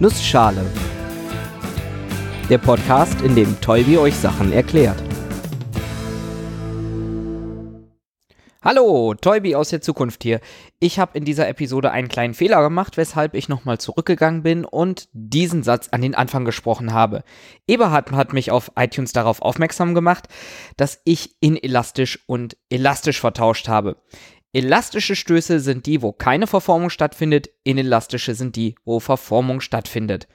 Nussschale. Der Podcast, in dem Tolbi euch Sachen erklärt. Hallo, Tolbi aus der Zukunft hier. Ich habe in dieser Episode einen kleinen Fehler gemacht, weshalb ich nochmal zurückgegangen bin und diesen Satz an den Anfang gesprochen habe. Eberhard hat mich auf iTunes darauf aufmerksam gemacht, dass ich inelastisch und elastisch vertauscht habe. Elastische Stöße sind die, wo keine Verformung stattfindet, inelastische sind die, wo Verformung stattfindet.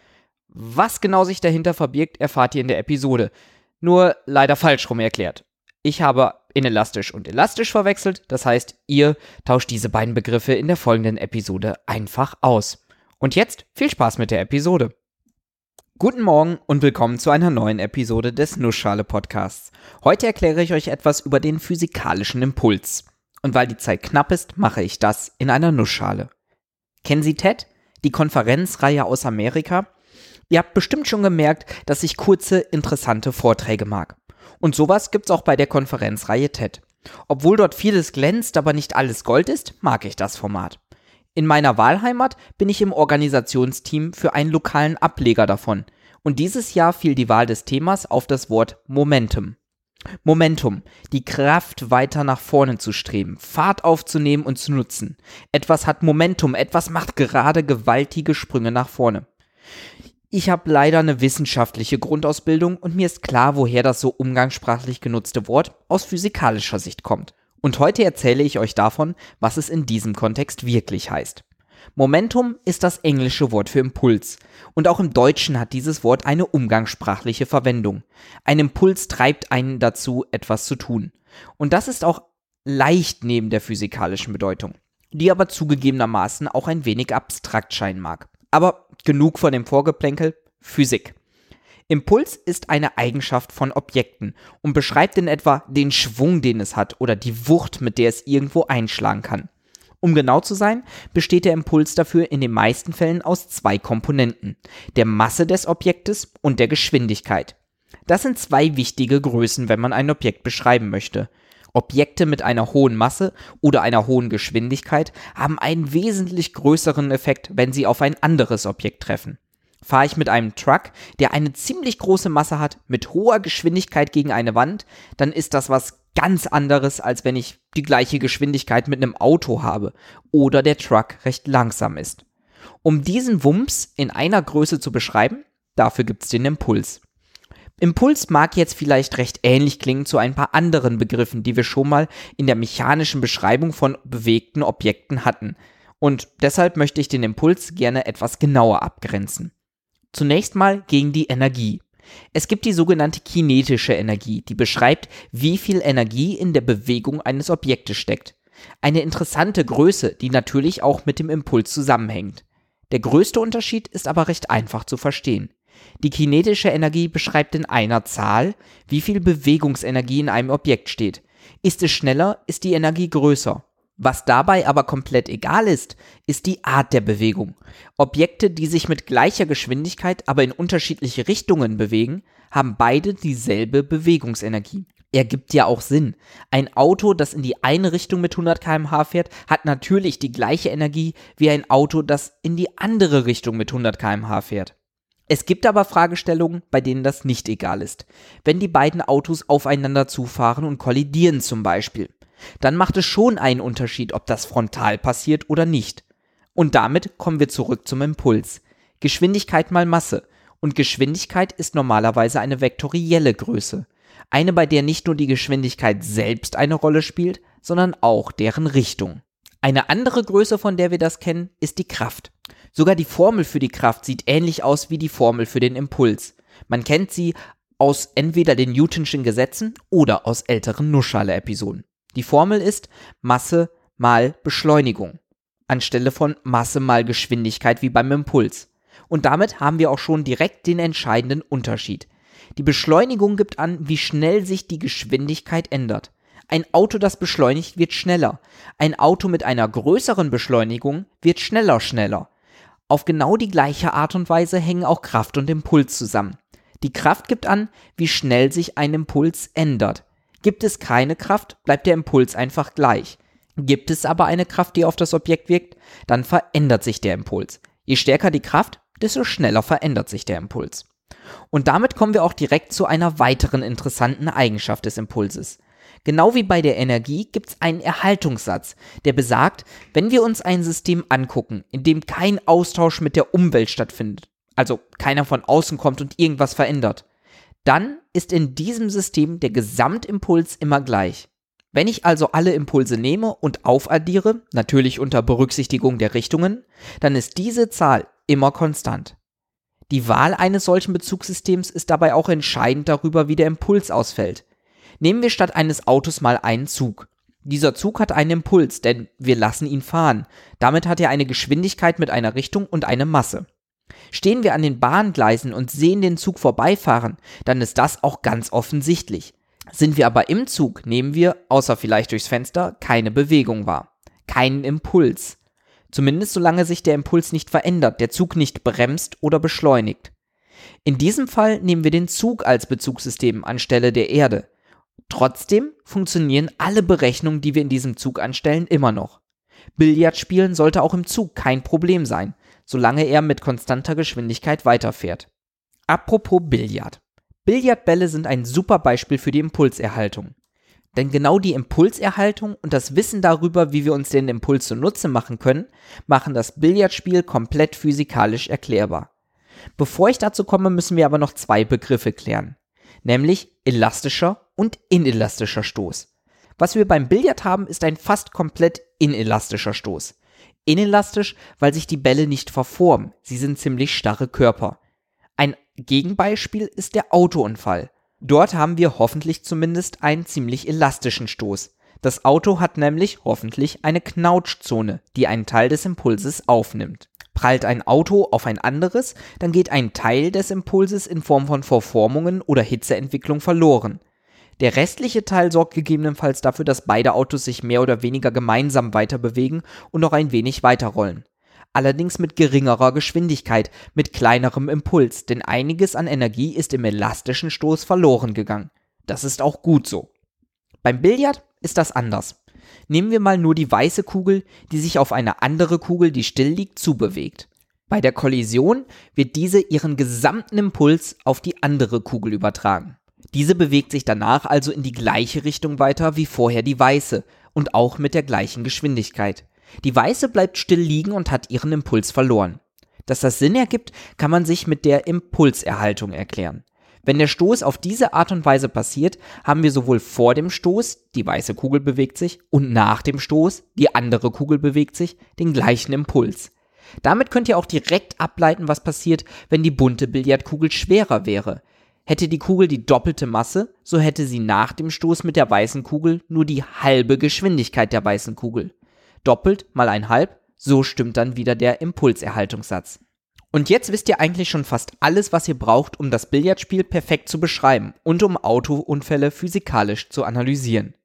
Was genau sich dahinter verbirgt, erfahrt ihr in der Episode. Nur leider falsch rum erklärt. Ich habe inelastisch und elastisch verwechselt, das heißt, ihr tauscht diese beiden Begriffe in der folgenden Episode einfach aus. Und jetzt viel Spaß mit der Episode. Guten Morgen und willkommen zu einer neuen Episode des Nussschale Podcasts. Heute erkläre ich euch etwas über den physikalischen Impuls. Und weil die Zeit knapp ist, mache ich das in einer Nussschale. Kennen Sie TED? Die Konferenzreihe aus Amerika? Ihr habt bestimmt schon gemerkt, dass ich kurze, interessante Vorträge mag. Und sowas gibt's auch bei der Konferenzreihe TED. Obwohl dort vieles glänzt, aber nicht alles Gold ist, mag ich das Format. In meiner Wahlheimat bin ich im Organisationsteam für einen lokalen Ableger davon. Und dieses Jahr fiel die Wahl des Themas auf das Wort Momentum. Momentum, die Kraft weiter nach vorne zu streben, Fahrt aufzunehmen und zu nutzen. Etwas hat Momentum, etwas macht gerade gewaltige Sprünge nach vorne. Ich habe leider eine wissenschaftliche Grundausbildung und mir ist klar, woher das so umgangssprachlich genutzte Wort aus physikalischer Sicht kommt. Und heute erzähle ich euch davon, was es in diesem Kontext wirklich heißt. Momentum ist das englische Wort für Impuls. Und auch im Deutschen hat dieses Wort eine umgangssprachliche Verwendung. Ein Impuls treibt einen dazu, etwas zu tun. Und das ist auch leicht neben der physikalischen Bedeutung, die aber zugegebenermaßen auch ein wenig abstrakt scheinen mag. Aber genug von dem Vorgeplänkel, Physik. Impuls ist eine Eigenschaft von Objekten und beschreibt in etwa den Schwung, den es hat oder die Wucht, mit der es irgendwo einschlagen kann. Um genau zu sein, besteht der Impuls dafür in den meisten Fällen aus zwei Komponenten, der Masse des Objektes und der Geschwindigkeit. Das sind zwei wichtige Größen, wenn man ein Objekt beschreiben möchte. Objekte mit einer hohen Masse oder einer hohen Geschwindigkeit haben einen wesentlich größeren Effekt, wenn sie auf ein anderes Objekt treffen. Fahre ich mit einem Truck, der eine ziemlich große Masse hat, mit hoher Geschwindigkeit gegen eine Wand, dann ist das was ganz anderes, als wenn ich die gleiche Geschwindigkeit mit einem Auto habe oder der Truck recht langsam ist. Um diesen Wumms in einer Größe zu beschreiben, dafür gibt es den Impuls. Impuls mag jetzt vielleicht recht ähnlich klingen zu ein paar anderen Begriffen, die wir schon mal in der mechanischen Beschreibung von bewegten Objekten hatten. Und deshalb möchte ich den Impuls gerne etwas genauer abgrenzen. Zunächst mal gegen die Energie. Es gibt die sogenannte kinetische Energie, die beschreibt, wie viel Energie in der Bewegung eines Objektes steckt. Eine interessante Größe, die natürlich auch mit dem Impuls zusammenhängt. Der größte Unterschied ist aber recht einfach zu verstehen. Die kinetische Energie beschreibt in einer Zahl, wie viel Bewegungsenergie in einem Objekt steht. Ist es schneller, ist die Energie größer. Was dabei aber komplett egal ist, ist die Art der Bewegung. Objekte, die sich mit gleicher Geschwindigkeit, aber in unterschiedliche Richtungen bewegen, haben beide dieselbe Bewegungsenergie. Ergibt ja auch Sinn. Ein Auto, das in die eine Richtung mit 100 km/h fährt, hat natürlich die gleiche Energie wie ein Auto, das in die andere Richtung mit 100 km/h fährt. Es gibt aber Fragestellungen, bei denen das nicht egal ist. Wenn die beiden Autos aufeinander zufahren und kollidieren zum Beispiel dann macht es schon einen Unterschied, ob das frontal passiert oder nicht. Und damit kommen wir zurück zum Impuls. Geschwindigkeit mal Masse. Und Geschwindigkeit ist normalerweise eine vektorielle Größe. Eine, bei der nicht nur die Geschwindigkeit selbst eine Rolle spielt, sondern auch deren Richtung. Eine andere Größe, von der wir das kennen, ist die Kraft. Sogar die Formel für die Kraft sieht ähnlich aus wie die Formel für den Impuls. Man kennt sie aus entweder den Newtonschen Gesetzen oder aus älteren Nussschale-Episoden. Die Formel ist Masse mal Beschleunigung anstelle von Masse mal Geschwindigkeit wie beim Impuls. Und damit haben wir auch schon direkt den entscheidenden Unterschied. Die Beschleunigung gibt an, wie schnell sich die Geschwindigkeit ändert. Ein Auto, das beschleunigt, wird schneller. Ein Auto mit einer größeren Beschleunigung wird schneller schneller. Auf genau die gleiche Art und Weise hängen auch Kraft und Impuls zusammen. Die Kraft gibt an, wie schnell sich ein Impuls ändert. Gibt es keine Kraft, bleibt der Impuls einfach gleich. Gibt es aber eine Kraft, die auf das Objekt wirkt, dann verändert sich der Impuls. Je stärker die Kraft, desto schneller verändert sich der Impuls. Und damit kommen wir auch direkt zu einer weiteren interessanten Eigenschaft des Impulses. Genau wie bei der Energie gibt es einen Erhaltungssatz, der besagt, wenn wir uns ein System angucken, in dem kein Austausch mit der Umwelt stattfindet, also keiner von außen kommt und irgendwas verändert, dann ist in diesem System der Gesamtimpuls immer gleich. Wenn ich also alle Impulse nehme und aufaddiere, natürlich unter Berücksichtigung der Richtungen, dann ist diese Zahl immer konstant. Die Wahl eines solchen Bezugssystems ist dabei auch entscheidend darüber, wie der Impuls ausfällt. Nehmen wir statt eines Autos mal einen Zug. Dieser Zug hat einen Impuls, denn wir lassen ihn fahren. Damit hat er eine Geschwindigkeit mit einer Richtung und eine Masse. Stehen wir an den Bahngleisen und sehen den Zug vorbeifahren, dann ist das auch ganz offensichtlich. Sind wir aber im Zug, nehmen wir, außer vielleicht durchs Fenster, keine Bewegung wahr. Keinen Impuls. Zumindest solange sich der Impuls nicht verändert, der Zug nicht bremst oder beschleunigt. In diesem Fall nehmen wir den Zug als Bezugssystem anstelle der Erde. Trotzdem funktionieren alle Berechnungen, die wir in diesem Zug anstellen, immer noch. Billardspielen sollte auch im Zug kein Problem sein, solange er mit konstanter Geschwindigkeit weiterfährt. Apropos Billard. Billardbälle sind ein super Beispiel für die Impulserhaltung. Denn genau die Impulserhaltung und das Wissen darüber, wie wir uns den Impuls zunutze machen können, machen das Billardspiel komplett physikalisch erklärbar. Bevor ich dazu komme, müssen wir aber noch zwei Begriffe klären, nämlich elastischer und inelastischer Stoß. Was wir beim Billard haben, ist ein fast komplett inelastischer Stoß. Inelastisch, weil sich die Bälle nicht verformen, sie sind ziemlich starre Körper. Ein Gegenbeispiel ist der Autounfall. Dort haben wir hoffentlich zumindest einen ziemlich elastischen Stoß. Das Auto hat nämlich hoffentlich eine Knautschzone, die einen Teil des Impulses aufnimmt. Prallt ein Auto auf ein anderes, dann geht ein Teil des Impulses in Form von Verformungen oder Hitzeentwicklung verloren. Der restliche Teil sorgt gegebenenfalls dafür, dass beide Autos sich mehr oder weniger gemeinsam weiter bewegen und noch ein wenig weiterrollen allerdings mit geringerer Geschwindigkeit, mit kleinerem Impuls, denn einiges an Energie ist im elastischen Stoß verloren gegangen. Das ist auch gut so. Beim Billard ist das anders. Nehmen wir mal nur die weiße Kugel, die sich auf eine andere Kugel, die still liegt, zubewegt. Bei der Kollision wird diese ihren gesamten Impuls auf die andere Kugel übertragen. Diese bewegt sich danach also in die gleiche Richtung weiter wie vorher die weiße und auch mit der gleichen Geschwindigkeit. Die Weiße bleibt still liegen und hat ihren Impuls verloren. Dass das Sinn ergibt, kann man sich mit der Impulserhaltung erklären. Wenn der Stoß auf diese Art und Weise passiert, haben wir sowohl vor dem Stoß, die weiße Kugel bewegt sich, und nach dem Stoß, die andere Kugel bewegt sich, den gleichen Impuls. Damit könnt ihr auch direkt ableiten, was passiert, wenn die bunte Billardkugel schwerer wäre. Hätte die Kugel die doppelte Masse, so hätte sie nach dem Stoß mit der weißen Kugel nur die halbe Geschwindigkeit der weißen Kugel doppelt mal ein halb, so stimmt dann wieder der Impulserhaltungssatz. Und jetzt wisst ihr eigentlich schon fast alles, was ihr braucht, um das Billardspiel perfekt zu beschreiben und um Autounfälle physikalisch zu analysieren.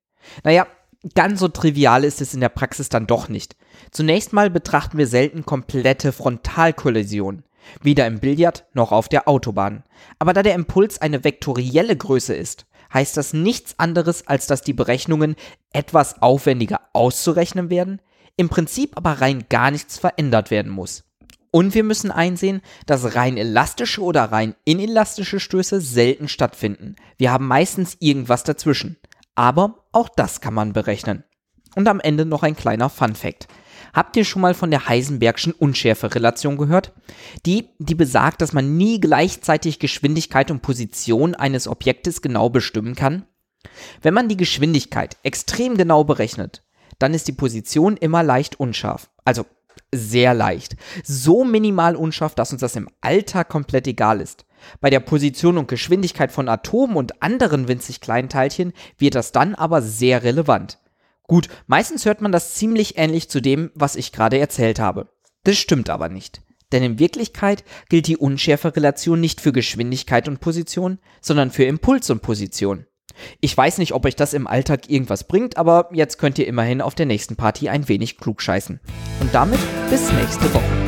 Naja, ganz so trivial ist es in der Praxis dann doch nicht. Zunächst mal betrachten wir selten komplette Frontalkollisionen, weder im Billard noch auf der Autobahn. Aber da der Impuls eine vektorielle Größe ist, heißt das nichts anderes, als dass die Berechnungen etwas aufwendiger auszurechnen werden, im Prinzip aber rein gar nichts verändert werden muss. Und wir müssen einsehen, dass rein elastische oder rein inelastische Stöße selten stattfinden. Wir haben meistens irgendwas dazwischen. Aber auch das kann man berechnen. Und am Ende noch ein kleiner Fun Fact. Habt ihr schon mal von der Heisenbergschen Unschärferelation gehört? Die, die besagt, dass man nie gleichzeitig Geschwindigkeit und Position eines Objektes genau bestimmen kann? Wenn man die Geschwindigkeit extrem genau berechnet, dann ist die Position immer leicht unscharf. Also sehr leicht. So minimal unscharf, dass uns das im Alltag komplett egal ist. Bei der Position und Geschwindigkeit von Atomen und anderen winzig kleinen Teilchen wird das dann aber sehr relevant. Gut, meistens hört man das ziemlich ähnlich zu dem, was ich gerade erzählt habe. Das stimmt aber nicht. Denn in Wirklichkeit gilt die Unschärferelation nicht für Geschwindigkeit und Position, sondern für Impuls und Position. Ich weiß nicht, ob euch das im Alltag irgendwas bringt, aber jetzt könnt ihr immerhin auf der nächsten Party ein wenig klugscheißen. Und damit bis nächste Woche.